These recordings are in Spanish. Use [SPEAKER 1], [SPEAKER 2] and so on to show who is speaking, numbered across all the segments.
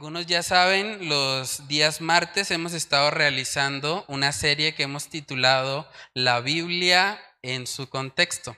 [SPEAKER 1] Algunos ya saben, los días martes hemos estado realizando una serie que hemos titulado La Biblia en su contexto.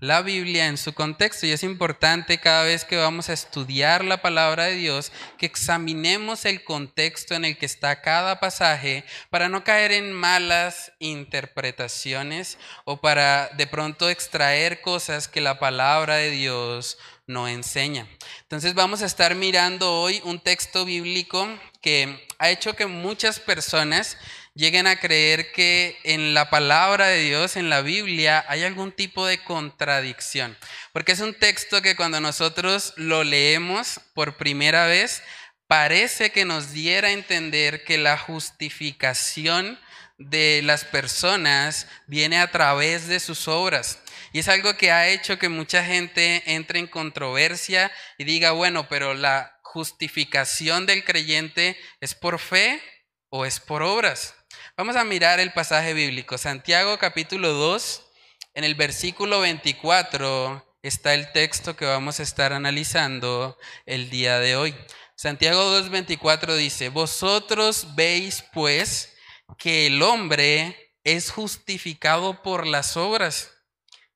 [SPEAKER 1] La Biblia en su contexto y es importante cada vez que vamos a estudiar la palabra de Dios que examinemos el contexto en el que está cada pasaje para no caer en malas interpretaciones o para de pronto extraer cosas que la palabra de Dios no enseña. Entonces vamos a estar mirando hoy un texto bíblico que ha hecho que muchas personas lleguen a creer que en la palabra de Dios, en la Biblia, hay algún tipo de contradicción. Porque es un texto que cuando nosotros lo leemos por primera vez, parece que nos diera a entender que la justificación de las personas viene a través de sus obras. Y es algo que ha hecho que mucha gente entre en controversia y diga, bueno, pero la justificación del creyente es por fe o es por obras. Vamos a mirar el pasaje bíblico. Santiago capítulo 2, en el versículo 24 está el texto que vamos a estar analizando el día de hoy. Santiago 2.24 dice, vosotros veis pues que el hombre es justificado por las obras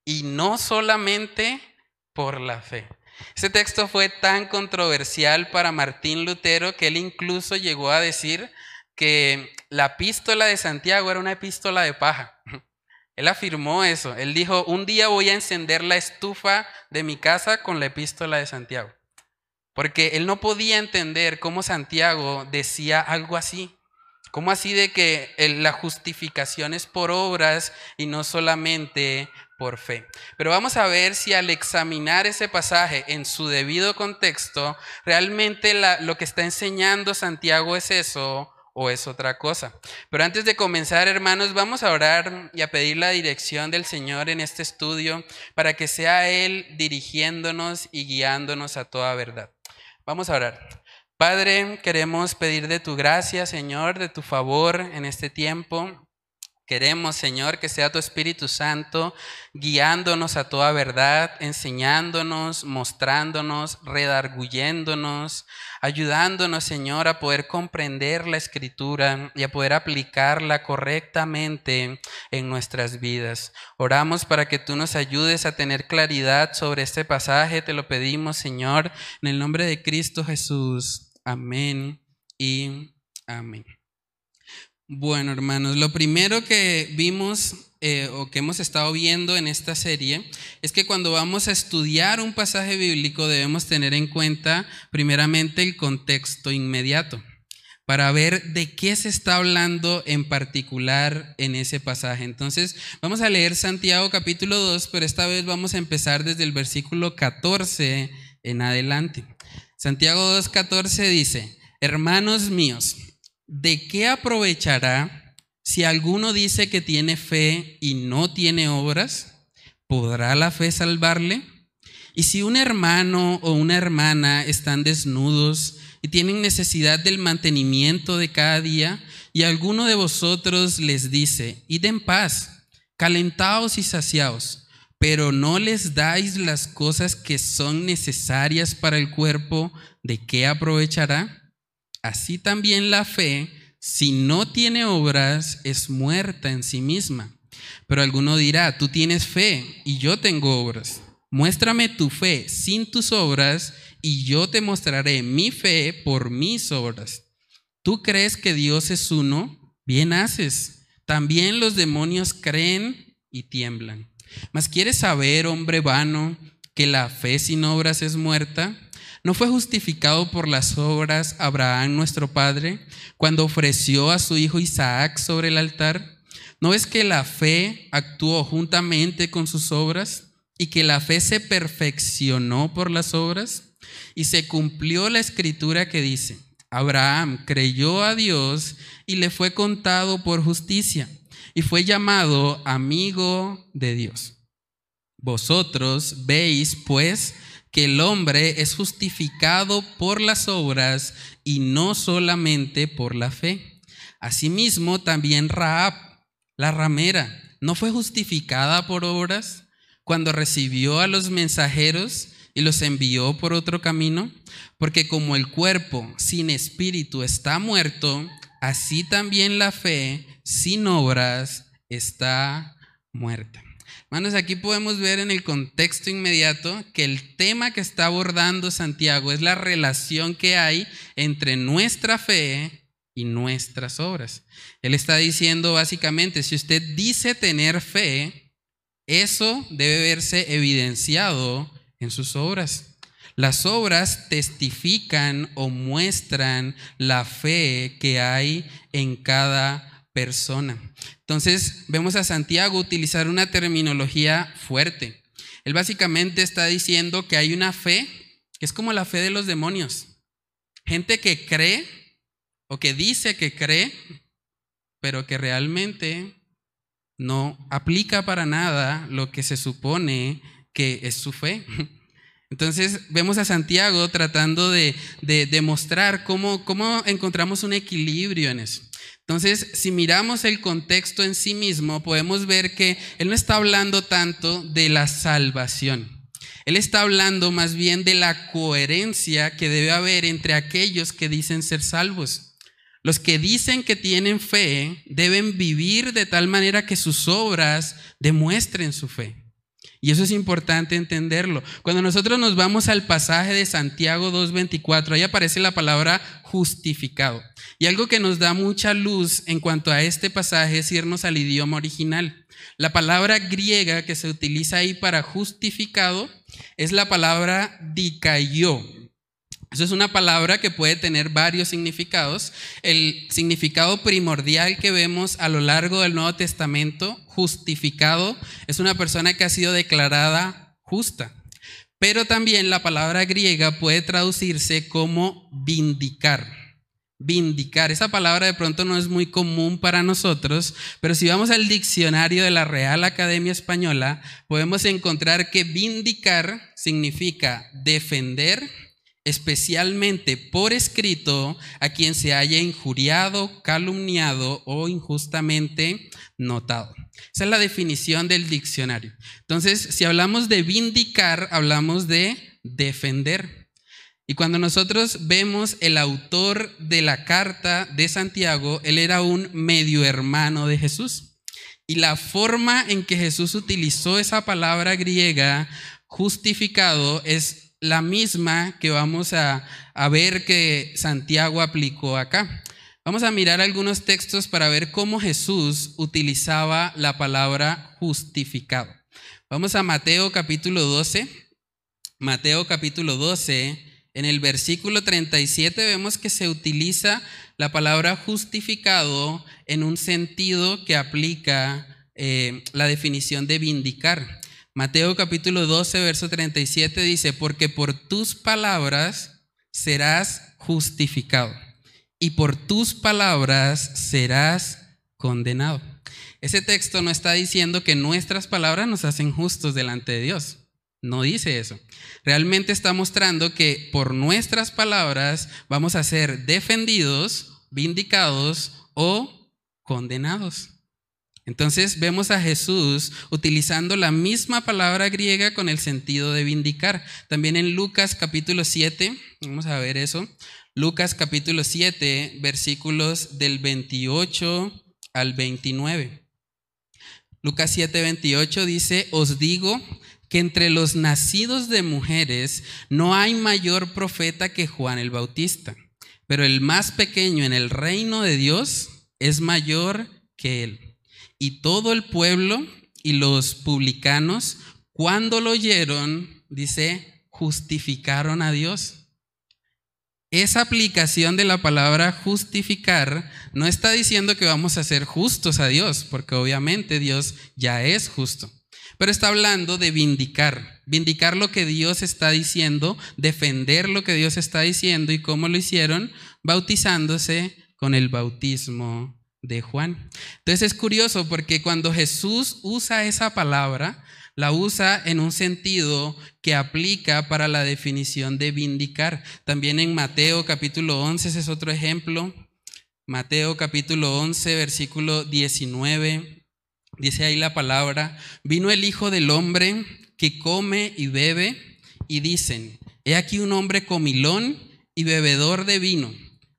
[SPEAKER 1] y no solamente por la fe. Ese texto fue tan controversial para Martín Lutero que él incluso llegó a decir que la epístola de Santiago era una epístola de paja. Él afirmó eso. Él dijo, un día voy a encender la estufa de mi casa con la epístola de Santiago. Porque él no podía entender cómo Santiago decía algo así. ¿Cómo así de que la justificación es por obras y no solamente por fe. Pero vamos a ver si al examinar ese pasaje en su debido contexto, realmente lo que está enseñando Santiago es eso o es otra cosa. Pero antes de comenzar, hermanos, vamos a orar y a pedir la dirección del Señor en este estudio para que sea Él dirigiéndonos y guiándonos a toda verdad. Vamos a orar. Padre, queremos pedir de tu gracia, Señor, de tu favor en este tiempo. Queremos, Señor, que sea tu Espíritu Santo guiándonos a toda verdad, enseñándonos, mostrándonos, redarguyéndonos, ayudándonos, Señor, a poder comprender la Escritura y a poder aplicarla correctamente en nuestras vidas. Oramos para que tú nos ayudes a tener claridad sobre este pasaje. Te lo pedimos, Señor, en el nombre de Cristo Jesús. Amén y amén. Bueno, hermanos, lo primero que vimos eh, o que hemos estado viendo en esta serie es que cuando vamos a estudiar un pasaje bíblico debemos tener en cuenta primeramente el contexto inmediato para ver de qué se está hablando en particular en ese pasaje. Entonces, vamos a leer Santiago capítulo 2, pero esta vez vamos a empezar desde el versículo 14 en adelante. Santiago 2.14 dice, hermanos míos, ¿de qué aprovechará si alguno dice que tiene fe y no tiene obras? ¿Podrá la fe salvarle? Y si un hermano o una hermana están desnudos y tienen necesidad del mantenimiento de cada día, y alguno de vosotros les dice, id en paz, calentaos y saciaos, pero no les dais las cosas que son necesarias para el cuerpo, ¿de qué aprovechará? Así también la fe, si no tiene obras, es muerta en sí misma. Pero alguno dirá, tú tienes fe y yo tengo obras. Muéstrame tu fe sin tus obras y yo te mostraré mi fe por mis obras. ¿Tú crees que Dios es uno? Bien haces. También los demonios creen y tiemblan. Mas ¿quieres saber, hombre vano, que la fe sin obras es muerta? ¿No fue justificado por las obras Abraham nuestro Padre cuando ofreció a su hijo Isaac sobre el altar? ¿No es que la fe actuó juntamente con sus obras y que la fe se perfeccionó por las obras? Y se cumplió la escritura que dice, Abraham creyó a Dios y le fue contado por justicia y fue llamado amigo de Dios. Vosotros veis, pues, que el hombre es justificado por las obras y no solamente por la fe. Asimismo, también Raab, la ramera, no fue justificada por obras cuando recibió a los mensajeros y los envió por otro camino? Porque como el cuerpo sin espíritu está muerto, así también la fe sin obras está muerta. Hermanos, aquí podemos ver en el contexto inmediato que el tema que está abordando Santiago es la relación que hay entre nuestra fe y nuestras obras. Él está diciendo básicamente, si usted dice tener fe, eso debe verse evidenciado en sus obras. Las obras testifican o muestran la fe que hay en cada persona. Entonces vemos a Santiago utilizar una terminología fuerte. Él básicamente está diciendo que hay una fe que es como la fe de los demonios. Gente que cree o que dice que cree, pero que realmente no aplica para nada lo que se supone que es su fe. Entonces vemos a Santiago tratando de, demostrar cómo, cómo encontramos un equilibrio en eso. Entonces, si miramos el contexto en sí mismo, podemos ver que Él no está hablando tanto de la salvación. Él está hablando más bien de la coherencia que debe haber entre aquellos que dicen ser salvos. Los que dicen que tienen fe deben vivir de tal manera que sus obras demuestren su fe. Y eso es importante entenderlo. Cuando nosotros nos vamos al pasaje de Santiago 2.24, ahí aparece la palabra justificado. Y algo que nos da mucha luz en cuanto a este pasaje es irnos al idioma original. La palabra griega que se utiliza ahí para justificado es la palabra dikaió. Eso es una palabra que puede tener varios significados. El significado primordial que vemos a lo largo del Nuevo Testamento, justificado, es una persona que ha sido declarada justa. Pero también la palabra griega puede traducirse como vindicar. Vindicar. Esa palabra de pronto no es muy común para nosotros, pero si vamos al diccionario de la Real Academia Española, podemos encontrar que vindicar significa defender, especialmente por escrito a quien se haya injuriado, calumniado o injustamente notado. Esa es la definición del diccionario. Entonces, si hablamos de vindicar, hablamos de defender. Y cuando nosotros vemos el autor de la carta de Santiago, él era un medio hermano de Jesús. Y la forma en que Jesús utilizó esa palabra griega, justificado, es la misma que vamos a, ver que Santiago aplicó acá. Vamos a mirar algunos textos para ver cómo Jesús utilizaba la palabra justificado. Vamos a Mateo capítulo 12. Mateo capítulo 12, en el versículo 37 vemos que se utiliza la palabra justificado en un sentido que aplica eh, la definición de vindicar. Mateo capítulo 12, verso 37 dice, porque por tus palabras serás justificado y por tus palabras serás condenado. Ese texto no está diciendo que nuestras palabras nos hacen justos delante de Dios. No dice eso. Realmente está mostrando que por nuestras palabras vamos a ser defendidos, vindicados o condenados. Entonces vemos a Jesús utilizando la misma palabra griega con el sentido de vindicar. También en Lucas capítulo 7, vamos a ver eso. Lucas capítulo 7, versículos del 28 al 29. Lucas 7, 28 dice, os digo que entre los nacidos de mujeres no hay mayor profeta que Juan el Bautista, pero el más pequeño en el reino de Dios es mayor que él. Y todo el pueblo y los publicanos, cuando lo oyeron, dice, justificaron a Dios. Esa aplicación de la palabra justificar no está diciendo que vamos a ser justos a Dios, porque obviamente Dios ya es justo, pero está hablando de vindicar, vindicar lo que Dios está diciendo, defender lo que Dios está diciendo y cómo lo hicieron, bautizándose con el bautismo de Juan. Entonces es curioso porque cuando Jesús usa esa palabra, la usa en un sentido que aplica para la definición de vindicar. También en Mateo capítulo 11, ese es otro ejemplo. Mateo capítulo 11, versículo 19, dice ahí la palabra, vino el Hijo del Hombre que come y bebe, y dicen, he aquí un hombre comilón y bebedor de vino,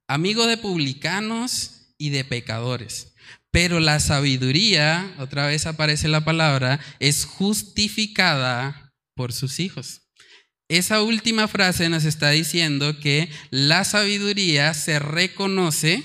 [SPEAKER 1] amigo de publicanos y de pecadores. Pero la sabiduría, otra vez aparece la palabra, es justificada por sus hijos. Esa última frase nos está diciendo que la sabiduría se reconoce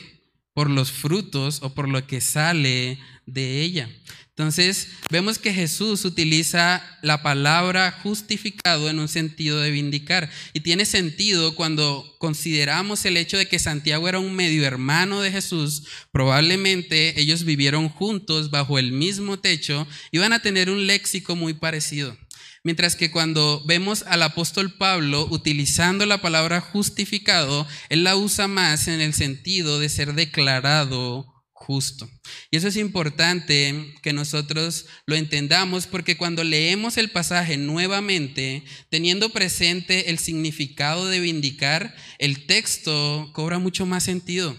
[SPEAKER 1] por los frutos o por lo que sale de ella. Entonces, vemos que Jesús utiliza la palabra justificado en un sentido de vindicar. Y tiene sentido cuando consideramos el hecho de que Santiago era un medio hermano de Jesús. Probablemente ellos vivieron juntos bajo el mismo techo y van a tener un léxico muy parecido. Mientras que cuando vemos al apóstol Pablo utilizando la palabra justificado, él la usa más en el sentido de ser declarado justo. Y eso es importante que nosotros lo entendamos porque cuando leemos el pasaje nuevamente, teniendo presente el significado de vindicar, el texto cobra mucho más sentido.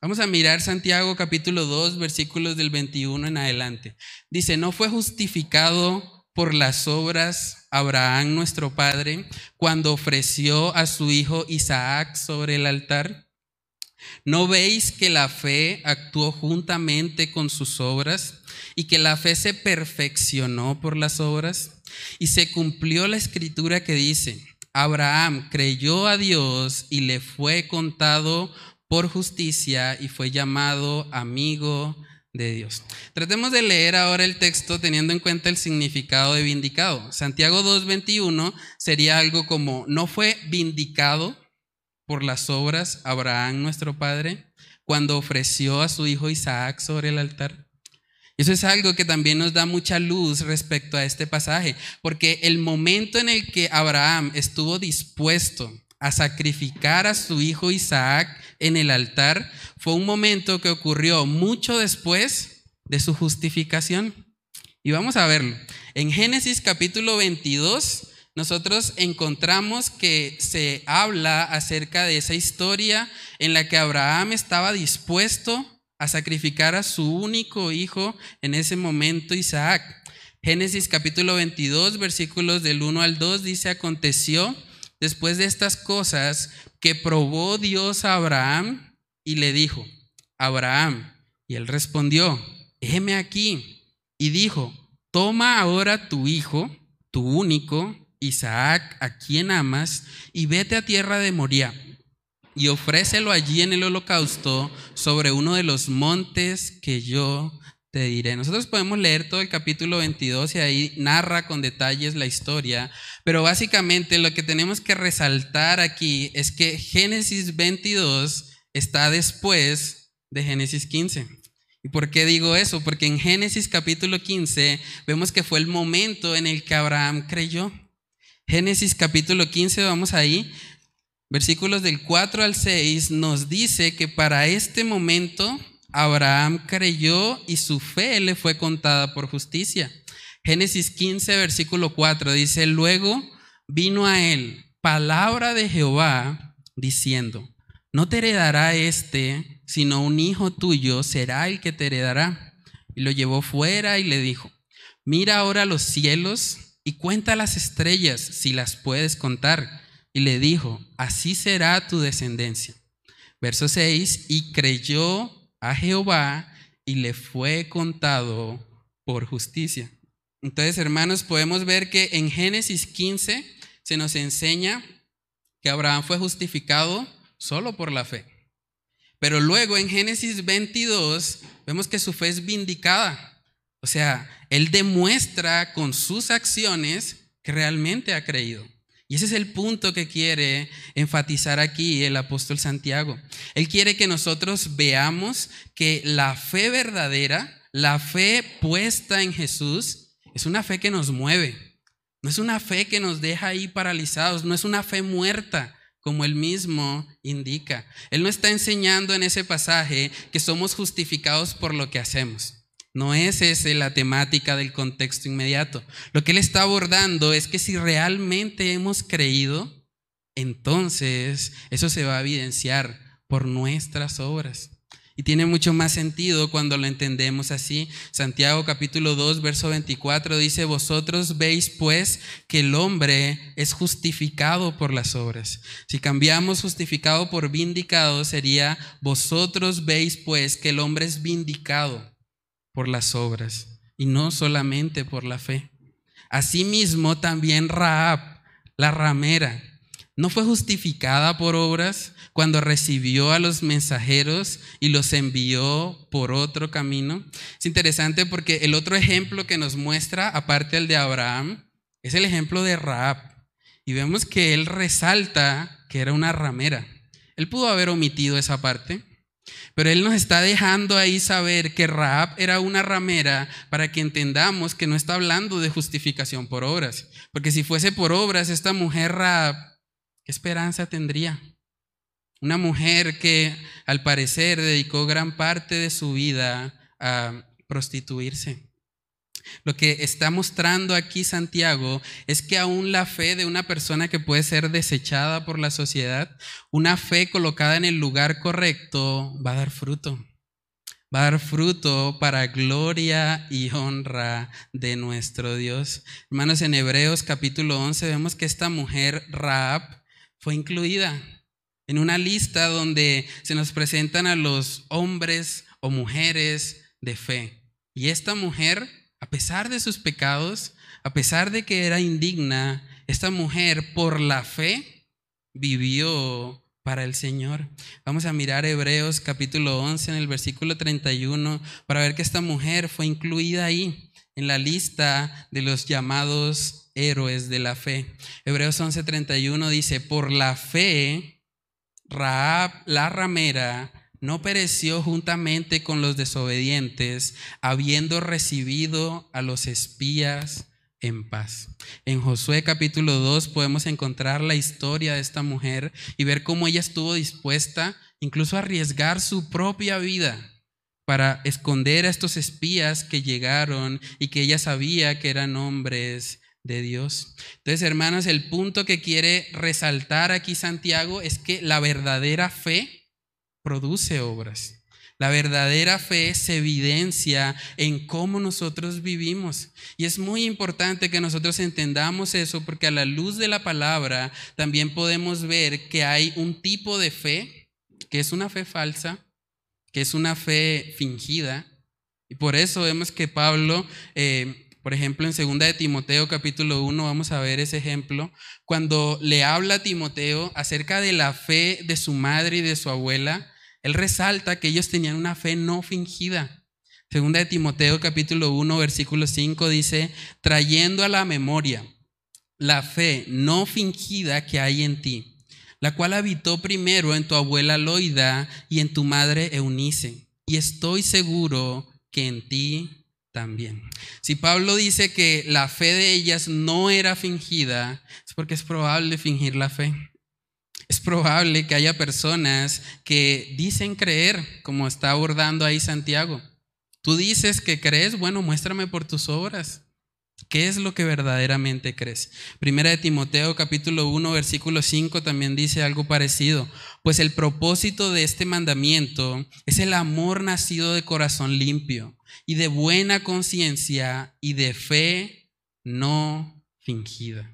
[SPEAKER 1] Vamos a mirar Santiago capítulo 2, versículos del 21 en adelante. Dice, no fue justificado por las obras Abraham nuestro padre cuando ofreció a su hijo Isaac sobre el altar. ¿No veis que la fe actuó juntamente con sus obras y que la fe se perfeccionó por las obras? Y se cumplió la escritura que dice, Abraham creyó a Dios y le fue contado por justicia y fue llamado amigo de Dios. Tratemos de leer ahora el texto teniendo en cuenta el significado de vindicado. Santiago 2.21 sería algo como, no fue vindicado por las obras Abraham nuestro padre cuando ofreció a su hijo Isaac sobre el altar. Eso es algo que también nos da mucha luz respecto a este pasaje, porque el momento en el que Abraham estuvo dispuesto a sacrificar a su hijo Isaac en el altar fue un momento que ocurrió mucho después de su justificación. Y vamos a verlo. En Génesis capítulo 22, nosotros encontramos que se habla acerca de esa historia en la que Abraham estaba dispuesto a sacrificar a su único hijo en ese momento, Isaac. Génesis capítulo 22, versículos del 1 al 2 dice, aconteció después de estas cosas que probó Dios a Abraham y le dijo, Abraham, y él respondió, heme aquí, y dijo, toma ahora tu hijo, tu único, Isaac, a quien amas, y vete a tierra de Moria, y ofrécelo allí en el holocausto sobre uno de los montes que yo te diré. Nosotros podemos leer todo el capítulo 22 y ahí narra con detalles la historia, pero básicamente lo que tenemos que resaltar aquí es que Génesis 22 está después de Génesis 15. ¿Y por qué digo eso? Porque en Génesis capítulo 15 vemos que fue el momento en el que Abraham creyó. Génesis capítulo 15, vamos ahí, versículos del 4 al 6, nos dice que para este momento Abraham creyó y su fe le fue contada por justicia. Génesis 15, versículo 4 dice, luego vino a él palabra de Jehová diciendo, no te heredará este, sino un hijo tuyo será el que te heredará. Y lo llevó fuera y le dijo, mira ahora los cielos y cuenta las estrellas si las puedes contar. Y le dijo, así será tu descendencia. Verso 6, y creyó a Jehová y le fue contado por justicia. Entonces, hermanos, podemos ver que en Génesis 15 se nos enseña que Abraham fue justificado solo por la fe. Pero luego en Génesis 22 vemos que su fe es vindicada. O sea, él demuestra con sus acciones que realmente ha creído. Y ese es el punto que quiere enfatizar aquí el apóstol Santiago. Él quiere que nosotros veamos que la fe verdadera, la fe puesta en Jesús, es una fe que nos mueve. No es una fe que nos deja ahí paralizados, no es una fe muerta, como él mismo indica. Él no está enseñando en ese pasaje que somos justificados por lo que hacemos. No es esa la temática del contexto inmediato. Lo que él está abordando es que si realmente hemos creído, entonces eso se va a evidenciar por nuestras obras. Y tiene mucho más sentido cuando lo entendemos así. Santiago capítulo 2, verso 24 dice, vosotros veis pues que el hombre es justificado por las obras. Si cambiamos justificado por vindicado sería, vosotros veis pues que el hombre es vindicado por las obras y no solamente por la fe. Asimismo también Raab, la ramera, no fue justificada por obras cuando recibió a los mensajeros y los envió por otro camino. Es interesante porque el otro ejemplo que nos muestra, aparte del de Abraham, es el ejemplo de Raab. Y vemos que él resalta que era una ramera. Él pudo haber omitido esa parte, pero él nos está dejando ahí saber que Raab era una ramera para que entendamos que no está hablando de justificación por obras. Porque si fuese por obras, esta mujer Raab ¿Qué esperanza tendría? Una mujer que al parecer dedicó gran parte de su vida a prostituirse. Lo que está mostrando aquí Santiago es que aún la fe de una persona que puede ser desechada por la sociedad, una fe colocada en el lugar correcto, va a dar fruto. Va a dar fruto para gloria y honra de nuestro Dios. Hermanos, en Hebreos capítulo 11 vemos que esta mujer, Raab, fue incluida en una lista donde se nos presentan a los hombres o mujeres de fe. Y esta mujer, a pesar de sus pecados, a pesar de que era indigna, esta mujer por la fe vivió para el Señor. Vamos a mirar Hebreos capítulo 11 en el versículo 31 para ver que esta mujer fue incluida ahí en la lista de los llamados héroes de la fe. Hebreos 11:31 dice, por la fe, Raab la ramera no pereció juntamente con los desobedientes, habiendo recibido a los espías en paz. En Josué capítulo 2 podemos encontrar la historia de esta mujer y ver cómo ella estuvo dispuesta incluso a arriesgar su propia vida para esconder a estos espías que llegaron y que ella sabía que eran hombres de Dios. Entonces, hermanos, el punto que quiere resaltar aquí Santiago es que la verdadera fe produce obras. La verdadera fe se evidencia en cómo nosotros vivimos. Y es muy importante que nosotros entendamos eso porque a la luz de la palabra también podemos ver que hay un tipo de fe que es una fe falsa, que es una fe fingida. Y por eso vemos que Pablo eh, por ejemplo, en 2 de Timoteo capítulo 1 vamos a ver ese ejemplo, cuando le habla a Timoteo acerca de la fe de su madre y de su abuela, él resalta que ellos tenían una fe no fingida. Segunda de Timoteo capítulo 1 versículo 5 dice, trayendo a la memoria la fe no fingida que hay en ti, la cual habitó primero en tu abuela Loida y en tu madre Eunice, y estoy seguro que en ti también. Si Pablo dice que la fe de ellas no era fingida, es porque es probable fingir la fe. Es probable que haya personas que dicen creer, como está abordando ahí Santiago. Tú dices que crees, bueno, muéstrame por tus obras. ¿Qué es lo que verdaderamente crees? Primera de Timoteo capítulo 1 versículo 5 también dice algo parecido. Pues el propósito de este mandamiento es el amor nacido de corazón limpio y de buena conciencia y de fe no fingida.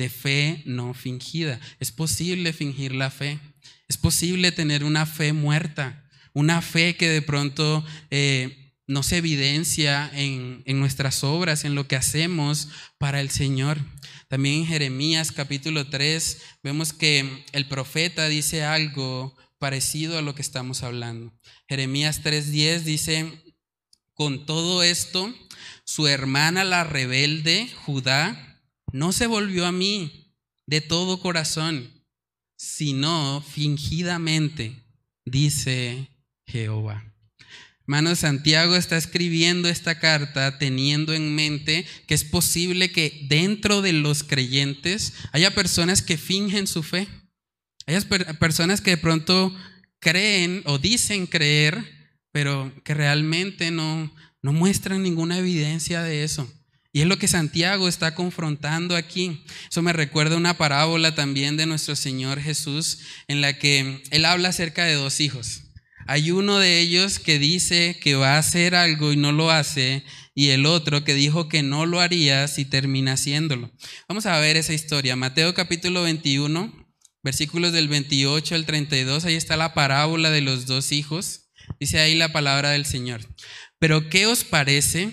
[SPEAKER 1] De fe no fingida. Es posible fingir la fe. Es posible tener una fe muerta. Una fe que de pronto... Eh, no se evidencia en, nuestras obras, en lo que hacemos para el Señor. También en Jeremías capítulo 3 vemos que el profeta dice algo parecido a lo que estamos hablando. Jeremías 3:10 dice, con todo esto, su hermana la rebelde, Judá, no se volvió a mí de todo corazón, sino fingidamente, dice Jehová. Hermano Santiago está escribiendo esta carta teniendo en mente que es posible que dentro de los creyentes haya personas que fingen su fe. Hay personas que de pronto creen o dicen creer, pero que realmente no, no muestran ninguna evidencia de eso. Y es lo que Santiago está confrontando aquí. Eso me recuerda una parábola también de nuestro Señor Jesús en la que él habla acerca de dos hijos Hay uno de ellos que dice que va a hacer algo y no lo hace, y el otro que dijo que no lo haría si termina haciéndolo. Vamos a ver esa historia. Mateo capítulo 21, versículos del 28 al 32, ahí está la parábola de los dos hijos. Dice ahí la palabra del Señor. Pero ¿qué os parece?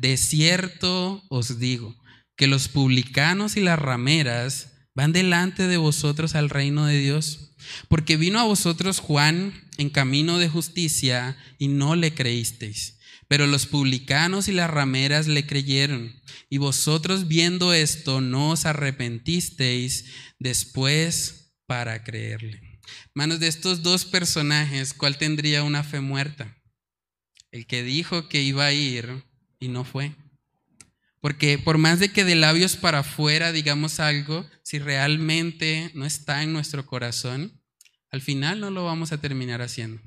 [SPEAKER 1] de cierto os digo, que los publicanos y las rameras van delante de vosotros al reino de Dios. Porque vino a vosotros Juan en camino de justicia y no le creísteis. Pero los publicanos y las rameras le creyeron. Y vosotros viendo esto no os arrepentisteis después para creerle. Manos de estos dos personajes, ¿cuál tendría una fe muerta? El que dijo que iba a ir y no fue. Porque por más de que de labios para afuera digamos algo, si realmente no está en nuestro corazón, al final no lo vamos a terminar haciendo.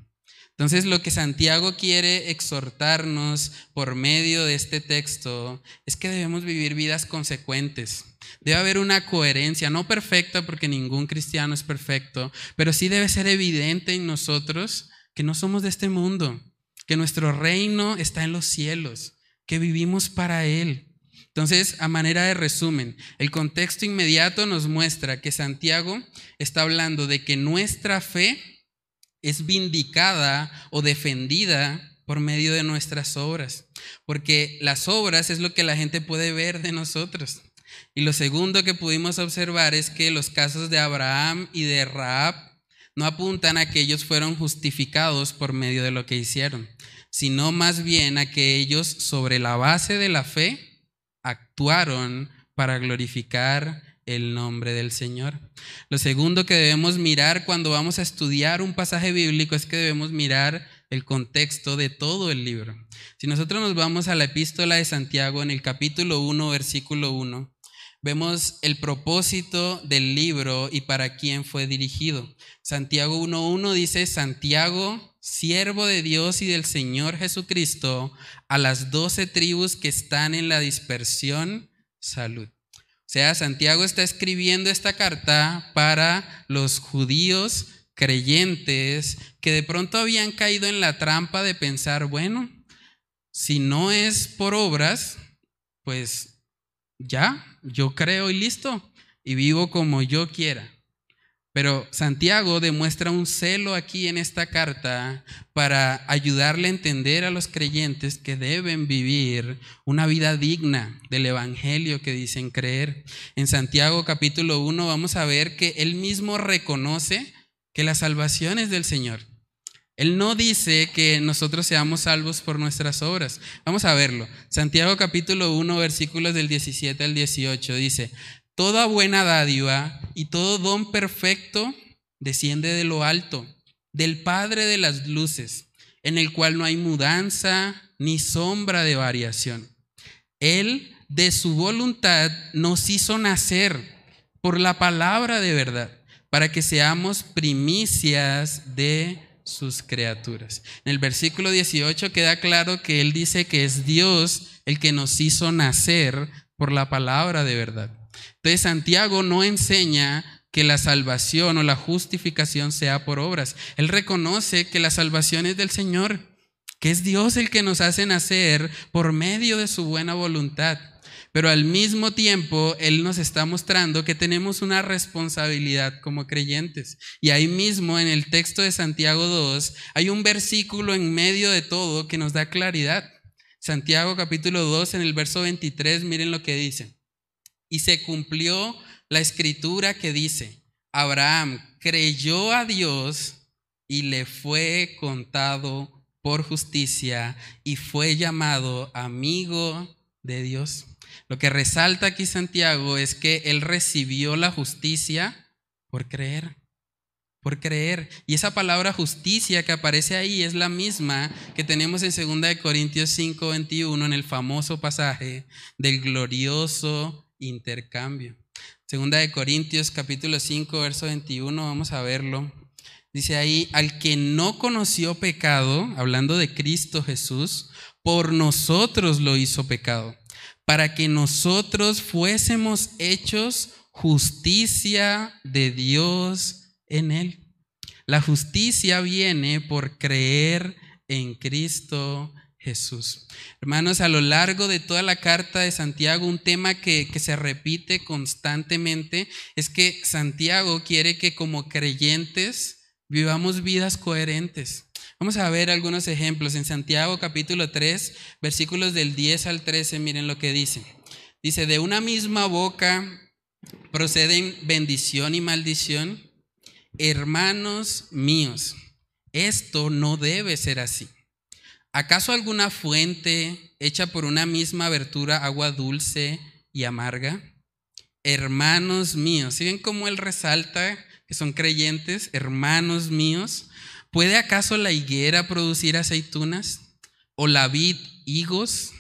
[SPEAKER 1] Entonces lo que Santiago quiere exhortarnos por medio de este texto es que debemos vivir vidas consecuentes. Debe haber una coherencia, no perfecta porque ningún cristiano es perfecto, pero sí debe ser evidente en nosotros que no somos de este mundo, que nuestro reino está en los cielos, que vivimos para Él. Entonces, a manera de resumen, el contexto inmediato nos muestra que Santiago está hablando de que nuestra fe es vindicada o defendida por medio de nuestras obras, porque las obras es lo que la gente puede ver de nosotros. Y lo segundo que pudimos observar es que los casos de Abraham y de Raab no apuntan a que ellos fueron justificados por medio de lo que hicieron, sino más bien a que ellos, sobre la base de la fe, actuaron para glorificar el nombre del Señor. Lo segundo que debemos mirar cuando vamos a estudiar un pasaje bíblico es que debemos mirar el contexto de todo el libro. Si nosotros nos vamos a la epístola de Santiago en el capítulo 1, versículo 1, vemos el propósito del libro y para quién fue dirigido. Santiago 1.1 dice, Santiago, siervo de Dios y del Señor Jesucristo, a las doce tribus que están en la dispersión, salud. O sea, Santiago está escribiendo esta carta para los judíos creyentes que de pronto habían caído en la trampa de pensar, bueno, si no es por obras, pues ya, yo creo y listo, y vivo como yo quiera. Pero Santiago demuestra un celo aquí en esta carta para ayudarle a entender a los creyentes que deben vivir una vida digna del Evangelio que dicen creer. En Santiago capítulo 1 vamos a ver que él mismo reconoce que la salvación es del Señor. Él no dice que nosotros seamos salvos por nuestras obras. Vamos a verlo. Santiago capítulo 1 versículos del 17 al 18 dice, Toda buena dádiva y todo don perfecto desciende de lo alto, del Padre de las luces, en el cual no hay mudanza ni sombra de variación. Él, de su voluntad, nos hizo nacer por la palabra de verdad, para que seamos primicias de sus criaturas. En el versículo 18 queda claro que Él dice que es Dios el que nos hizo nacer por la palabra de verdad. Entonces Santiago no enseña que la salvación o la justificación sea por obras. Él reconoce que la salvación es del Señor, que es Dios el que nos hace nacer por medio de su buena voluntad. Pero al mismo tiempo, Él nos está mostrando que tenemos una responsabilidad como creyentes. Y ahí mismo en el texto de Santiago 2 hay un versículo en medio de todo que nos da claridad. Santiago capítulo 2 en el verso 23, miren lo que dice. Y se cumplió la escritura que dice, Abraham creyó a Dios y le fue contado por justicia y fue llamado amigo de Dios. Lo que resalta aquí Santiago es que él recibió la justicia por creer. por creer. Y esa palabra justicia que aparece ahí es la misma que tenemos en 2 Corintios 5, 21, en el famoso pasaje del glorioso intercambio. Segunda de Corintios capítulo 5, verso 21, vamos a verlo. Dice ahí, al que no conoció pecado, hablando de Cristo Jesús, por nosotros lo hizo pecado, para que nosotros fuésemos hechos justicia de Dios en Él. La justicia viene por creer en Cristo Jesús. Hermanos, a lo largo de toda la carta de Santiago, un tema que, se repite constantemente es que Santiago quiere que como creyentes vivamos vidas coherentes. Vamos a ver algunos ejemplos. En Santiago capítulo 3, versículos del 10 al 13, miren lo que dice. Dice, de una misma boca proceden bendición y maldición. Hermanos míos, esto no debe ser así. ¿Acaso alguna fuente hecha por una misma abertura agua dulce y amarga? Hermanos míos, ¿sí ven cómo él resalta que son creyentes? Hermanos míos, ¿puede acaso la higuera producir aceitunas o la vid higos?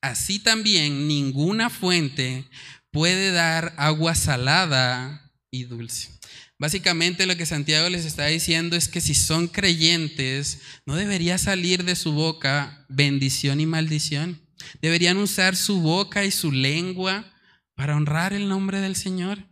[SPEAKER 1] Así también ninguna fuente puede dar agua salada y dulce. Básicamente lo que Santiago les está diciendo es que si son creyentes, no debería salir de su boca bendición y maldición. Deberían usar su boca y su lengua para honrar el nombre del Señor.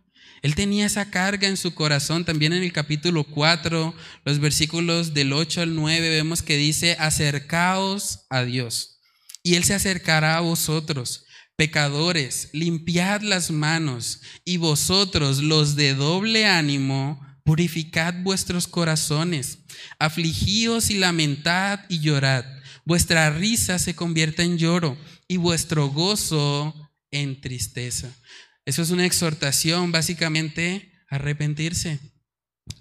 [SPEAKER 1] Él tenía esa carga en su corazón. También en el capítulo 4, los versículos del 8 al 9, vemos que dice, acercaos a Dios. Y Él se acercará a vosotros. Pecadores, limpiad las manos, y vosotros, los de doble ánimo, purificad vuestros corazones, afligíos y lamentad y llorad. Vuestra risa se convierta en lloro y vuestro gozo en tristeza. Eso es una exhortación, básicamente, a arrepentirse.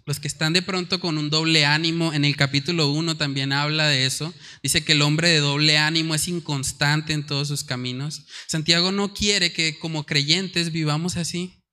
[SPEAKER 1] Los que están de pronto con un doble ánimo, en el capítulo 1 también habla de eso. Dice que el hombre de doble ánimo es inconstante en todos sus caminos. Santiago no quiere que como creyentes vivamos así,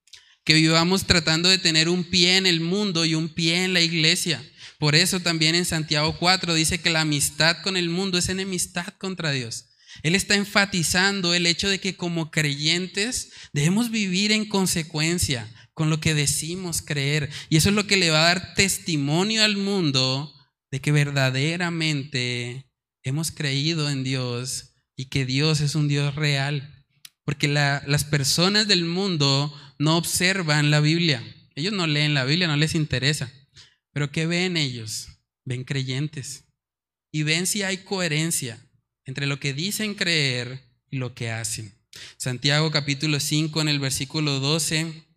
[SPEAKER 1] que vivamos tratando de tener un pie en el mundo y un pie en la iglesia. Por eso también en Santiago 4 dice que la amistad con el mundo es enemistad contra Dios. Él está enfatizando el hecho de que como creyentes debemos vivir en consecuencia con lo que decimos creer. Y eso es lo que le va a dar testimonio al mundo de que verdaderamente hemos creído en Dios y que Dios es un Dios real. Porque las personas del mundo no observan la Biblia. Ellos no leen la Biblia, no les interesa. Pero ¿qué ven ellos? Ven creyentes. Y ven si hay coherencia entre lo que dicen creer y lo que hacen. Santiago capítulo 5 en el versículo 12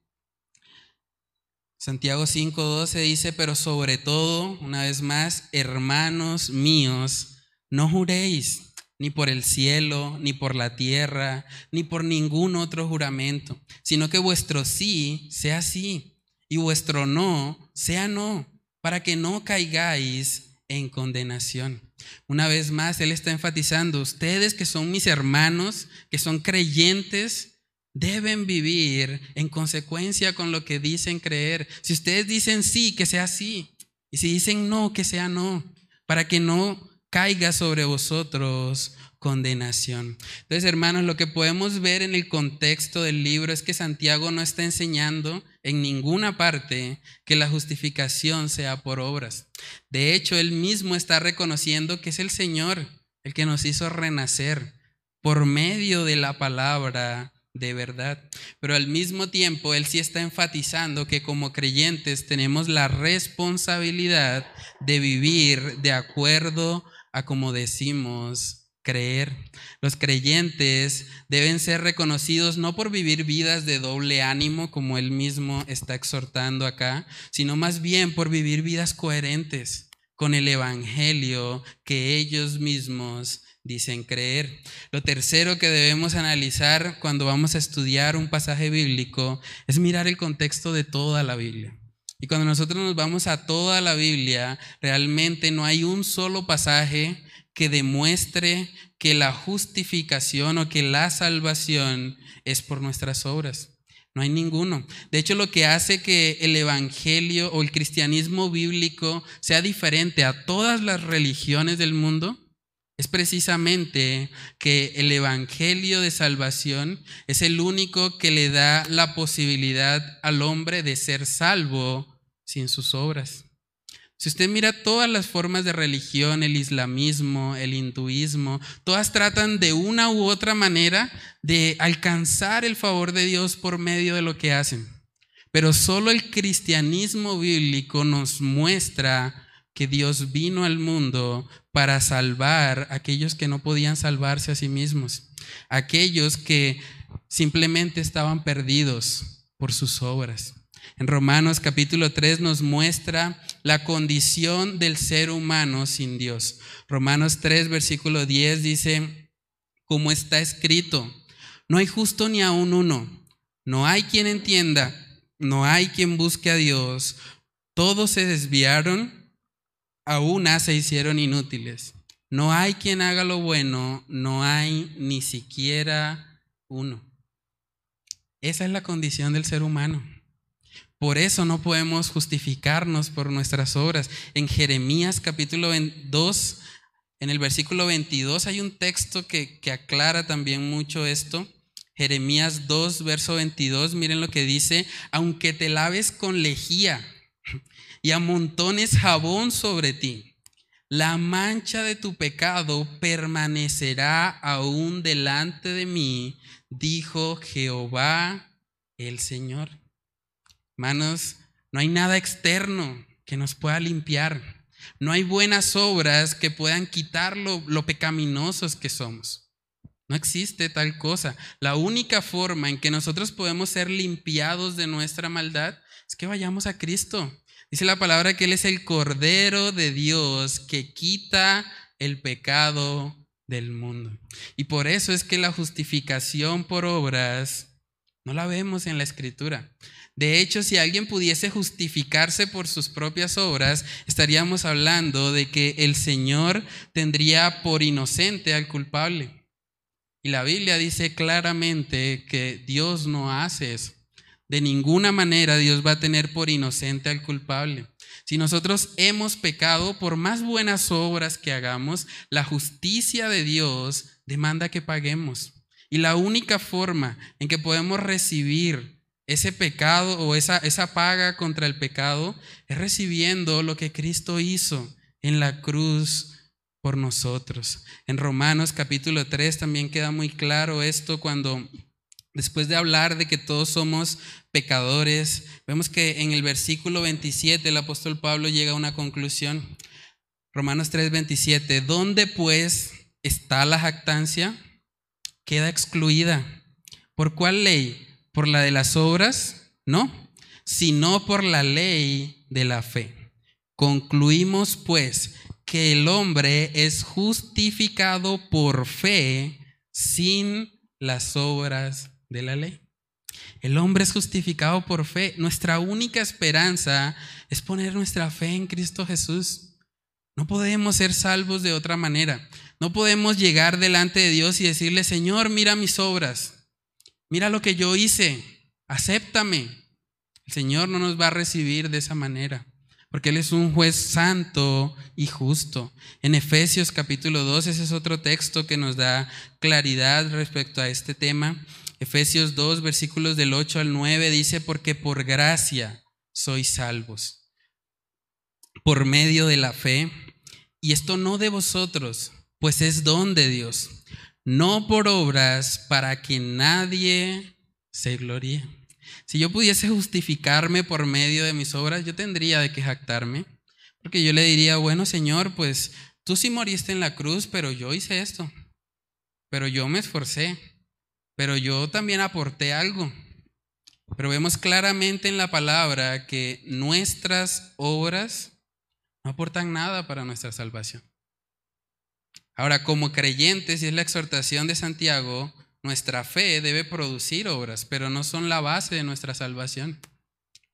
[SPEAKER 1] Santiago 5:12 dice, pero sobre todo, una vez más, hermanos míos, no juréis ni por el cielo, ni por la tierra, ni por ningún otro juramento, sino que vuestro sí sea sí y vuestro no sea no, para que no caigáis en condenación. Una vez más, Él está enfatizando, ustedes que son mis hermanos, que son creyentes, deben vivir en consecuencia con lo que dicen creer. Si ustedes dicen sí, que sea sí. Y si dicen no, que sea no. Para que no caiga sobre vosotros condenación. Entonces, hermanos, lo que podemos ver en el contexto del libro es que Santiago no está enseñando en ninguna parte que la justificación sea por obras. De hecho, él mismo está reconociendo que es el Señor el que nos hizo renacer por medio de la palabra de verdad. Pero al mismo tiempo, Él sí está enfatizando que como creyentes tenemos la responsabilidad de vivir de acuerdo a como decimos creer. Los creyentes deben ser reconocidos no por vivir vidas de doble ánimo, como Él mismo está exhortando acá, sino más bien por vivir vidas coherentes con el Evangelio que ellos mismos dicen creer. Lo tercero que debemos analizar cuando vamos a estudiar un pasaje bíblico es mirar el contexto de toda la Biblia. Y cuando nosotros nos vamos a toda la Biblia, realmente no hay un solo pasaje que demuestre que la justificación o que la salvación es por nuestras obras. No hay ninguno. De hecho, lo que hace que el Evangelio o el cristianismo bíblico sea diferente a todas las religiones del mundo es precisamente que el Evangelio de salvación es el único que le da la posibilidad al hombre de ser salvo sin sus obras. Si usted mira todas las formas de religión, el islamismo, el hinduismo, todas tratan de una u otra manera de alcanzar el favor de Dios por medio de lo que hacen. Pero solo el cristianismo bíblico nos muestra que Dios vino al mundo para salvar a aquellos que no podían salvarse a sí mismos, aquellos que simplemente estaban perdidos por sus obras. En Romanos capítulo 3 nos muestra la condición del ser humano sin Dios. Romanos 3 versículo 10 dice, como está escrito, no hay justo ni aún uno, no hay quien entienda, no hay quien busque a Dios, todos se desviaron, a una se hicieron inútiles. No hay quien haga lo bueno, no hay ni siquiera uno. Esa es la condición del ser humano. Por eso no podemos justificarnos por nuestras obras. En Jeremías capítulo 2, en el versículo 22, hay un texto que, que aclara también mucho esto. Jeremías 2, verso 22, miren lo que dice, aunque te laves con lejía y amontones jabón sobre ti, la mancha de tu pecado permanecerá aún delante de mí, dijo Jehová el Señor. Hermanos, no hay nada externo que nos pueda limpiar. No hay buenas obras que puedan quitar lo, lo pecaminosos que somos. No existe tal cosa. La única forma en que nosotros podemos ser limpiados de nuestra maldad es que vayamos a Cristo. Dice la palabra que Él es el Cordero de Dios que quita el pecado del mundo. Y por eso es que la justificación por obras no la vemos en la escritura. De hecho, si alguien pudiese justificarse por sus propias obras, estaríamos hablando de que el Señor tendría por inocente al culpable. Y la Biblia dice claramente que Dios no hace eso. De ninguna manera Dios va a tener por inocente al culpable. Si nosotros hemos pecado, por más buenas obras que hagamos, la justicia de Dios demanda que paguemos. Y la única forma en que podemos recibir ese pecado o esa, esa paga contra el pecado es recibiendo lo que Cristo hizo en la cruz por nosotros. En Romanos capítulo 3 también queda muy claro esto cuando después de hablar de que todos somos pecadores, vemos que en el versículo 27 el apóstol Pablo llega a una conclusión. Romanos 3, 27, ¿dónde pues está la jactancia? Queda excluida. ¿Por cuál ley? Por la de las obras, no, sino por la ley de la fe. Concluimos pues que el hombre es justificado por fe sin las obras de la ley. El hombre es justificado por fe. Nuestra única esperanza es poner nuestra fe en Cristo Jesús. No podemos ser salvos de otra manera. No podemos llegar delante de Dios y decirle, Señor, mira mis obras mira lo que yo hice, acéptame. El Señor no nos va a recibir de esa manera, porque Él es un juez santo y justo. En Efesios capítulo 2, ese es otro texto que nos da claridad respecto a este tema. Efesios 2, versículos del 8 al 9 dice, porque por gracia sois salvos, por medio de la fe, y esto no de vosotros, pues es don de Dios no por obras para que nadie se gloríe. Si yo pudiese justificarme por medio de mis obras, yo tendría de qué jactarme, porque yo le diría, bueno Señor, pues tú sí moriste en la cruz, pero yo hice esto, pero yo me esforcé, pero yo también aporté algo. Pero vemos claramente en la palabra que nuestras obras no aportan nada para nuestra salvación. Ahora, como creyentes, y es la exhortación de Santiago, nuestra fe debe producir obras, pero no son la base de nuestra salvación.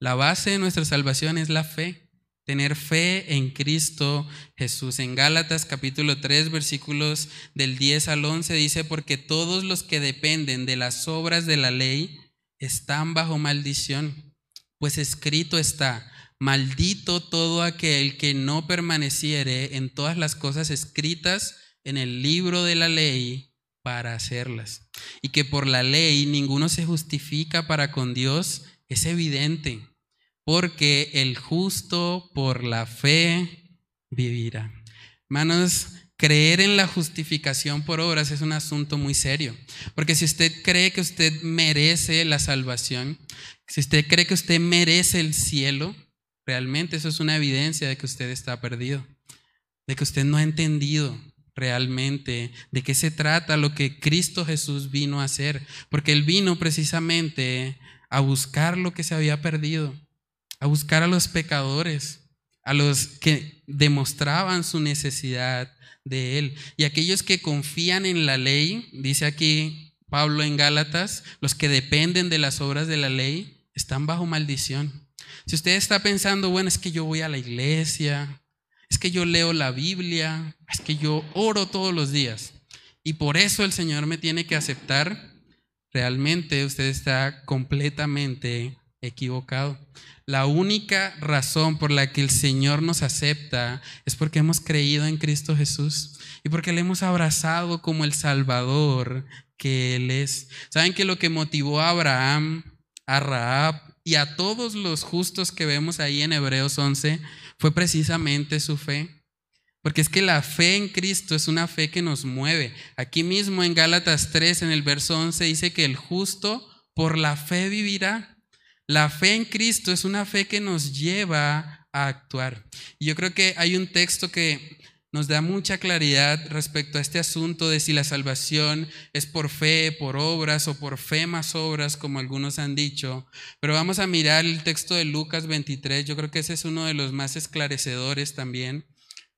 [SPEAKER 1] La base de nuestra salvación es la fe, tener fe en Cristo Jesús. En Gálatas capítulo 3 versículos del 10 al 11 dice, porque todos los que dependen de las obras de la ley están bajo maldición, pues escrito está, maldito todo aquel que no permaneciere en todas las cosas escritas en el libro de la ley para hacerlas. Y que por la ley ninguno se justifica para con Dios, es evidente, porque el justo por la fe vivirá. Hermanos, creer en la justificación por obras es un asunto muy serio, porque si usted cree que usted merece la salvación, si usted cree que usted merece el cielo, realmente eso es una evidencia de que usted está perdido, de que usted no ha entendido realmente de qué se trata lo que Cristo Jesús vino a hacer, porque Él vino precisamente a buscar lo que se había perdido, a buscar a los pecadores, a los que demostraban su necesidad de Él. Y aquellos que confían en la ley, dice aquí Pablo en Gálatas, los que dependen de las obras de la ley, están bajo maldición. Si usted está pensando, bueno, es que yo voy a la iglesia, es que yo leo la Biblia, es que yo oro todos los días y por eso el Señor me tiene que aceptar, realmente usted está completamente equivocado. La única razón por la que el Señor nos acepta es porque hemos creído en Cristo Jesús y porque le hemos abrazado como el Salvador que Él es. ¿Saben que lo que motivó a Abraham, a Raab y a todos los justos que vemos ahí en Hebreos 11 fue precisamente su fe? Porque es que la fe en Cristo es una fe que nos mueve. Aquí mismo en Gálatas 3, en el verso 11, dice que el justo por la fe vivirá. La fe en Cristo es una fe que nos lleva a actuar. Y yo creo que hay un texto que nos da mucha claridad respecto a este asunto de si la salvación es por fe, por obras o por fe más obras, como algunos han dicho. Pero vamos a mirar el texto de Lucas 23, yo creo que ese es uno de los más esclarecedores también.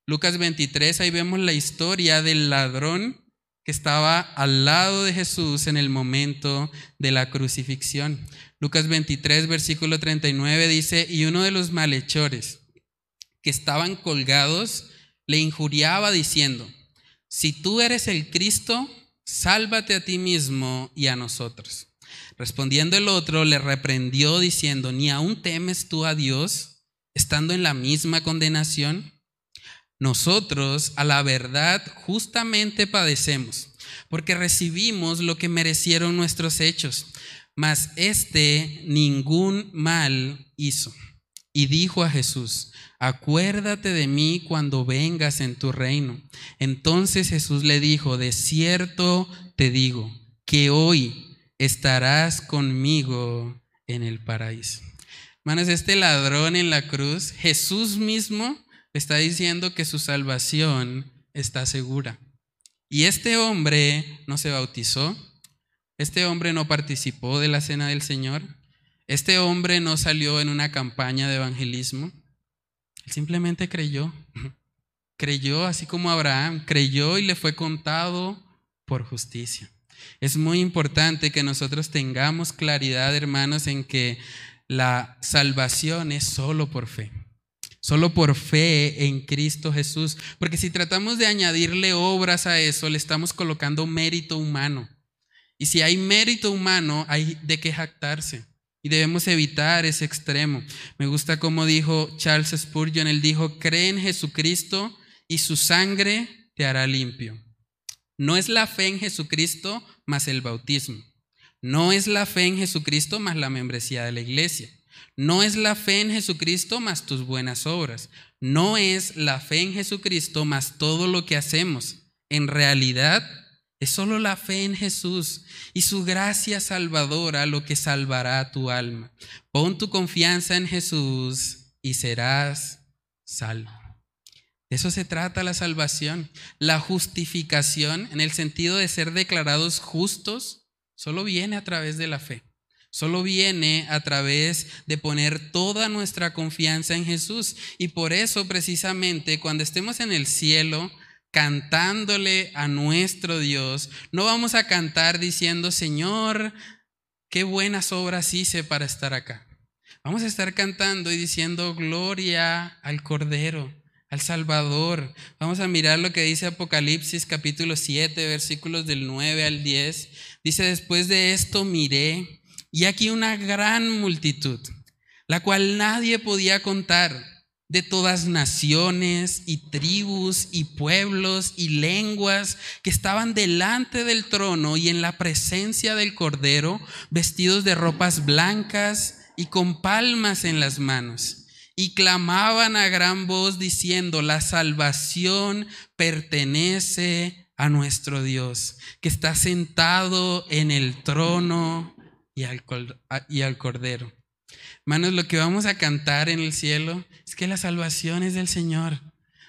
[SPEAKER 1] Lucas 23, ahí vemos la historia del ladrón que estaba al lado de Jesús en el momento de la crucifixión. Lucas 23, versículo 39 dice, y uno de los malhechores que estaban colgados le injuriaba diciendo, si tú eres el Cristo, sálvate a ti mismo y a nosotros. Respondiendo el otro, le reprendió diciendo, ¿ni aún temes tú a Dios, estando en la misma condenación? Nosotros, a la verdad, justamente padecemos, porque recibimos lo que merecieron nuestros hechos mas este ningún mal hizo. Y dijo a Jesús, acuérdate de mí cuando vengas en tu reino. Entonces Jesús le dijo, de cierto te digo, que hoy estarás conmigo en el paraíso. Hermanos, este ladrón en la cruz, Jesús mismo está diciendo que su salvación está segura. Y este hombre no se bautizó, este hombre no participó de la cena del Señor. Este hombre no salió en una campaña de evangelismo. Simplemente creyó. Creyó así como Abraham. Creyó y le fue contado por justicia. Es muy importante que nosotros tengamos claridad, hermanos, en que la salvación es solo por fe. Solo por fe en Cristo Jesús. Porque si tratamos de añadirle obras a eso, le estamos colocando mérito humano. Y si hay mérito humano, hay de qué jactarse. Y debemos evitar ese extremo. Me gusta como dijo Charles Spurgeon, él dijo, cree en Jesucristo y su sangre te hará limpio. No es la fe en Jesucristo más el bautismo. No es la fe en Jesucristo más la membresía de la iglesia. No es la fe en Jesucristo más tus buenas obras. No es la fe en Jesucristo más todo lo que hacemos. En realidad, es solo la fe en Jesús y su gracia salvadora lo que salvará tu alma. Pon tu confianza en Jesús y serás salvo. De eso se trata la salvación. La justificación, en el sentido de ser declarados justos, solo viene a través de la fe. Solo viene a través de poner toda nuestra confianza en Jesús. Y por eso precisamente cuando estemos en el cielo, cantándole a nuestro Dios, no vamos a cantar diciendo, Señor, qué buenas obras hice para estar acá. Vamos a estar cantando y diciendo, gloria al Cordero, al Salvador. Vamos a mirar lo que dice Apocalipsis capítulo 7, versículos del 9 al 10. Dice, después de esto miré y aquí una gran multitud, la cual nadie podía contar, de todas naciones y tribus y pueblos y lenguas que estaban delante del trono y en la presencia del Cordero, vestidos de ropas blancas y con palmas en las manos. Y clamaban a gran voz diciendo, la salvación pertenece a nuestro Dios, que está sentado en el trono y al, y al Cordero. Hermanos, lo que vamos a cantar en el cielo es que la salvación es del Señor.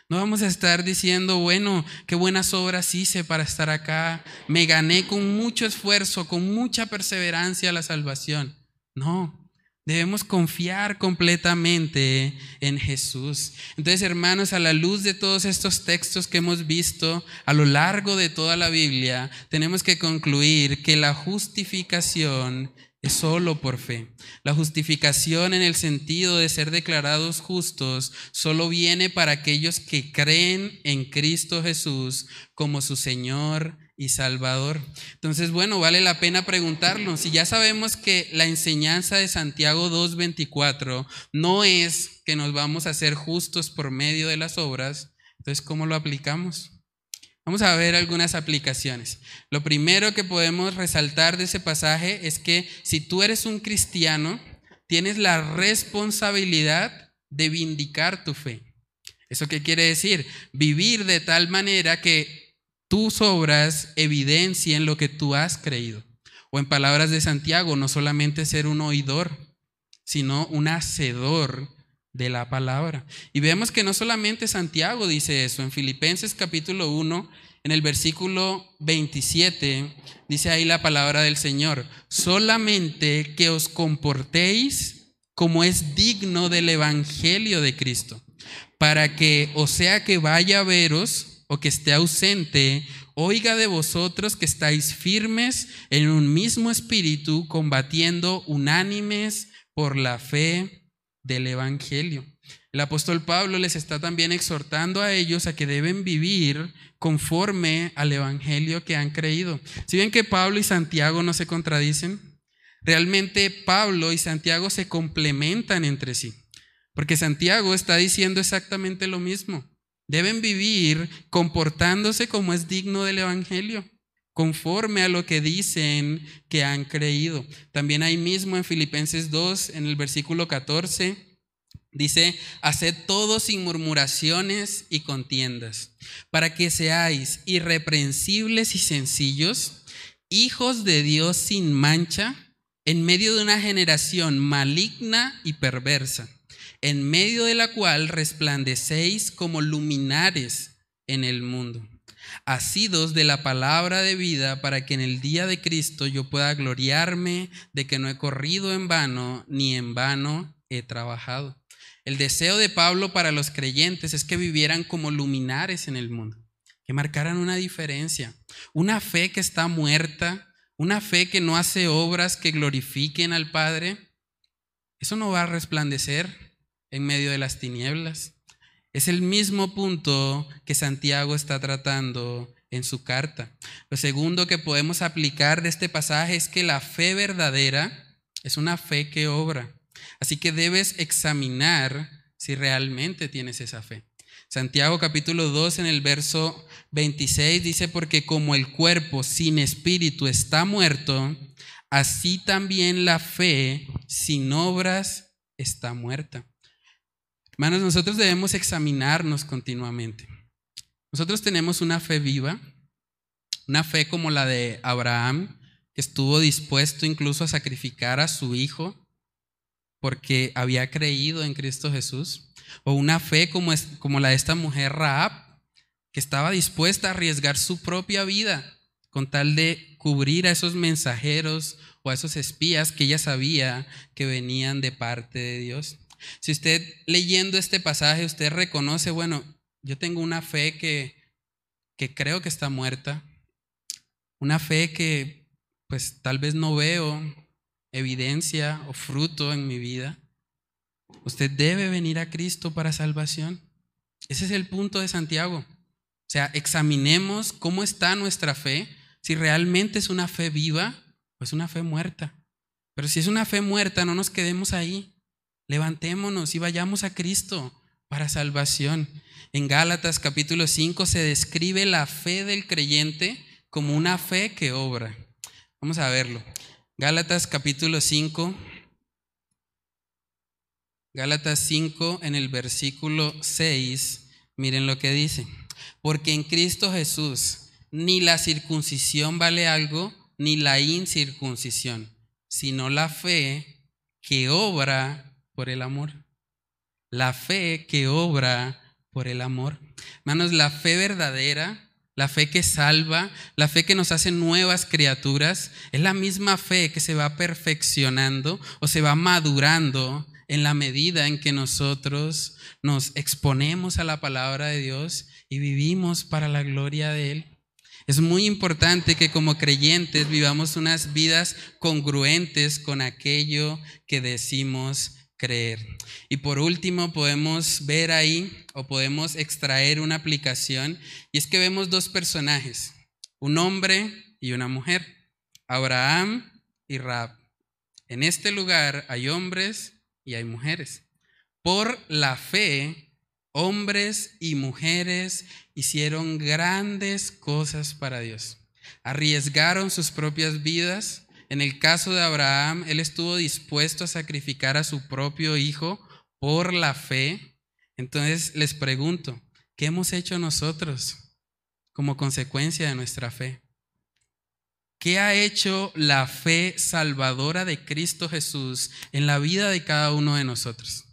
[SPEAKER 1] No vamos a estar diciendo, bueno, qué buenas obras hice para estar acá. Me gané con mucho esfuerzo, con mucha perseverancia la salvación. No, Debemos confiar completamente en Jesús. Entonces, hermanos, a la luz de todos estos textos que hemos visto a lo largo de toda la Biblia, tenemos que concluir que la justificación es solo por fe. La justificación en el sentido de ser declarados justos solo viene para aquellos que creen en Cristo Jesús como su Señor y Salvador. Entonces, bueno, vale la pena preguntarnos, si ya sabemos que la enseñanza de Santiago 2.24 no es que nos vamos a hacer justos por medio de las obras, entonces, ¿cómo lo aplicamos? Vamos a ver algunas aplicaciones. Lo primero que podemos resaltar de ese pasaje es que si tú eres un cristiano, tienes la responsabilidad de vindicar tu fe. ¿Eso qué quiere decir? Vivir de tal manera que tus obras evidencien lo que tú has creído. O en palabras de Santiago, no solamente ser un oidor, sino un hacedor de la palabra. Y vemos que no solamente Santiago dice eso, en Filipenses capítulo 1, en el versículo 27, dice ahí la palabra del Señor, solamente que os comportéis como es digno del Evangelio de Cristo, para que, o sea que vaya a veros o que esté ausente, oiga de vosotros que estáis firmes en un mismo espíritu, combatiendo unánimes por la fe del Evangelio. El apóstol Pablo les está también exhortando a ellos a que deben vivir conforme al Evangelio que han creído. Si ven que Pablo y Santiago no se contradicen, realmente Pablo y Santiago se complementan entre sí, porque Santiago está diciendo exactamente lo mismo. Deben vivir comportándose como es digno del Evangelio conforme a lo que dicen que han creído. También ahí mismo en Filipenses 2, en el versículo 14, dice, haced todo sin murmuraciones y contiendas, para que seáis irreprensibles y sencillos, hijos de Dios sin mancha, en medio de una generación maligna y perversa, en medio de la cual resplandecéis como luminares en el mundo asidos de la palabra de vida para que en el día de Cristo yo pueda gloriarme de que no he corrido en vano, ni en vano he trabajado. El deseo de Pablo para los creyentes es que vivieran como luminares en el mundo, que marcaran una diferencia, una fe que está muerta, una fe que no hace obras que glorifiquen al Padre. Eso no va a resplandecer en medio de las tinieblas. Es el mismo punto que Santiago está tratando en su carta. Lo segundo que podemos aplicar de este pasaje es que la fe verdadera es una fe que obra. Así que debes examinar si realmente tienes esa fe. Santiago capítulo 2 en el verso 26 dice, porque como el cuerpo sin espíritu está muerto, así también la fe sin obras está muerta. Hermanos, nosotros debemos examinarnos continuamente. Nosotros tenemos una fe viva, una fe como la de Abraham, que estuvo dispuesto incluso a sacrificar a su hijo porque había creído en Cristo Jesús, o una fe como, es, como la de esta mujer Raab, que estaba dispuesta a arriesgar su propia vida con tal de cubrir a esos mensajeros o a esos espías que ella sabía que venían de parte de Dios. Si usted leyendo este pasaje, usted reconoce, bueno, yo tengo una fe que, que creo que está muerta, una fe que pues tal vez no veo evidencia o fruto en mi vida. Usted debe venir a Cristo para salvación. Ese es el punto de Santiago. O sea, examinemos cómo está nuestra fe, si realmente es una fe viva o es una fe muerta. Pero si es una fe muerta, no nos quedemos ahí. Levantémonos y vayamos a Cristo para salvación. En Gálatas capítulo 5 se describe la fe del creyente como una fe que obra. Vamos a verlo. Gálatas capítulo 5. Gálatas 5 en el versículo 6. Miren lo que dice. Porque en Cristo Jesús ni la circuncisión vale algo, ni la incircuncisión, sino la fe que obra por el amor. La fe que obra por el amor. Hermanos, la fe verdadera la fe que salva, la fe que nos hace nuevas criaturas, es la misma fe que se va perfeccionando o se va madurando en la medida en que nosotros nos exponemos a la palabra de Dios y vivimos para la gloria de Él. Es muy importante que como creyentes vivamos unas vidas congruentes con aquello que decimos creer. Y por último, podemos ver ahí o podemos extraer una aplicación y es que vemos dos personajes, un hombre y una mujer, Abraham y Rab. En este lugar hay hombres y hay mujeres. Por la fe, hombres y mujeres hicieron grandes cosas para Dios. Arriesgaron sus propias vidas en el caso de Abraham, él estuvo dispuesto a sacrificar a su propio hijo por la fe. Entonces les pregunto, ¿qué hemos hecho nosotros como consecuencia de nuestra fe? ¿Qué ha hecho la fe salvadora de Cristo Jesús en la vida de cada uno de nosotros?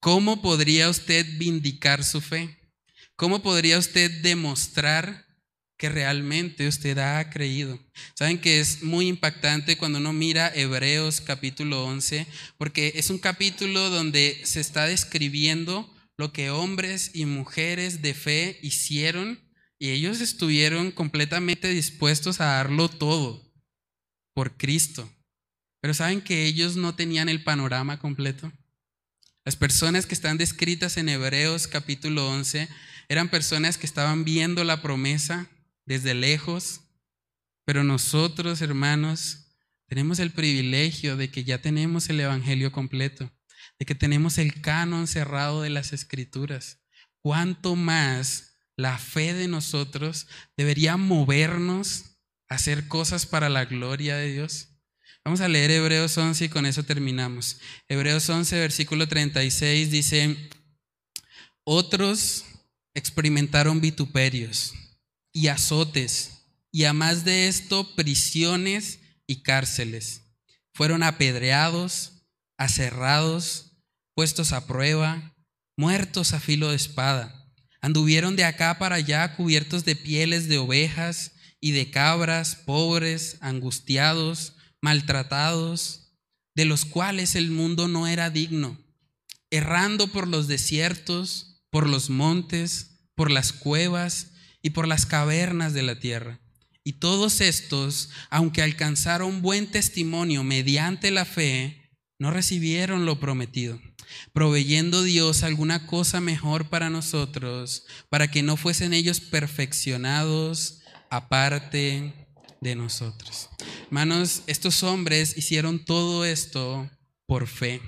[SPEAKER 1] ¿Cómo podría usted vindicar su fe? ¿Cómo podría usted demostrar que realmente usted ha creído. Saben que es muy impactante cuando uno mira Hebreos capítulo 11, porque es un capítulo donde se está describiendo lo que hombres y mujeres de fe hicieron y ellos estuvieron completamente dispuestos a darlo todo por Cristo. Pero saben que ellos no tenían el panorama completo. Las personas que están descritas en Hebreos capítulo 11 eran personas que estaban viendo la promesa, desde lejos, pero nosotros, hermanos, tenemos el privilegio de que ya tenemos el Evangelio completo, de que tenemos el canon cerrado de las Escrituras. ¿Cuánto más la fe de nosotros debería movernos a hacer cosas para la gloria de Dios? Vamos a leer Hebreos 11 y con eso terminamos. Hebreos 11, versículo 36 dice, otros experimentaron vituperios y azotes, y a más de esto, prisiones y cárceles. Fueron apedreados, aserrados, puestos a prueba, muertos a filo de espada. Anduvieron de acá para allá cubiertos de pieles de ovejas y de cabras, pobres, angustiados, maltratados, de los cuales el mundo no era digno, errando por los desiertos, por los montes, por las cuevas, y por las cavernas de la tierra. Y todos estos, aunque alcanzaron buen testimonio mediante la fe, no recibieron lo prometido, proveyendo Dios alguna cosa mejor para nosotros, para que no fuesen ellos perfeccionados aparte de nosotros. Hermanos, estos hombres hicieron todo esto por fe.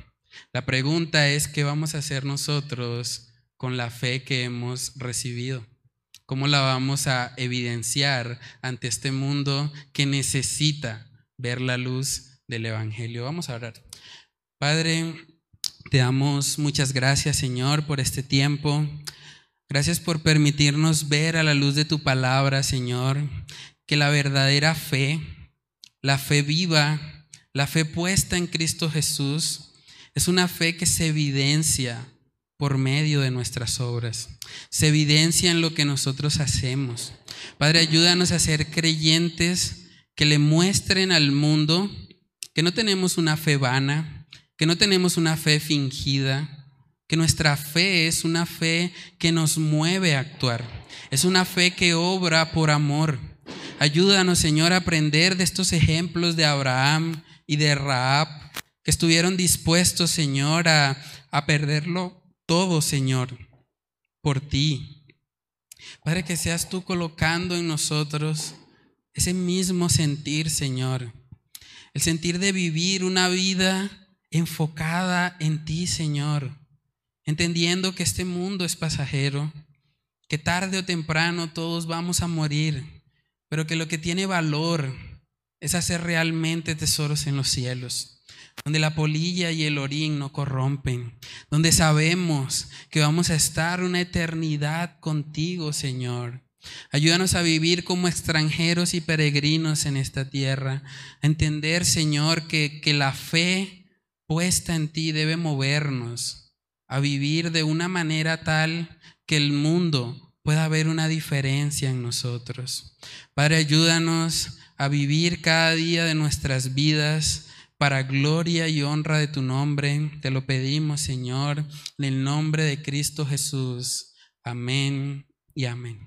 [SPEAKER 1] La pregunta es, ¿qué vamos a hacer nosotros con la fe que hemos recibido? ¿Cómo la vamos a evidenciar ante este mundo que necesita ver la luz del Evangelio? Vamos a orar. Padre, te damos muchas gracias, Señor, por este tiempo. Gracias por permitirnos ver a la luz de tu palabra, Señor, que la verdadera fe, la fe viva, la fe puesta en Cristo Jesús, es una fe que se evidencia por medio de nuestras obras. Se evidencia en lo que nosotros hacemos. Padre, ayúdanos a ser creyentes que le muestren al mundo que no tenemos una fe vana, que no tenemos una fe fingida, que nuestra fe es una fe que nos mueve a actuar. Es una fe que obra por amor. Ayúdanos, Señor, a aprender de estos ejemplos de Abraham y de Raab, que estuvieron dispuestos, Señor, a, a perderlo todo, Señor, por ti. Padre, que seas tú colocando en nosotros ese mismo sentir, Señor. el sentir de vivir una vida enfocada en ti, Señor, entendiendo que este mundo es pasajero, que tarde o temprano todos vamos a morir, pero que lo que tiene valor es hacer realmente tesoros en los cielos, donde la polilla y el orín no corrompen, donde sabemos que vamos a estar una eternidad contigo, Señor. Ayúdanos a vivir como extranjeros y peregrinos en esta tierra, a entender, Señor, que, que la fe puesta en ti debe movernos a vivir de una manera tal que el mundo pueda ver una diferencia en nosotros. Padre, ayúdanos a vivir cada día de nuestras vidas para gloria y honra de tu nombre. Te lo pedimos, Señor, en el nombre de Cristo Jesús. Amén y amén.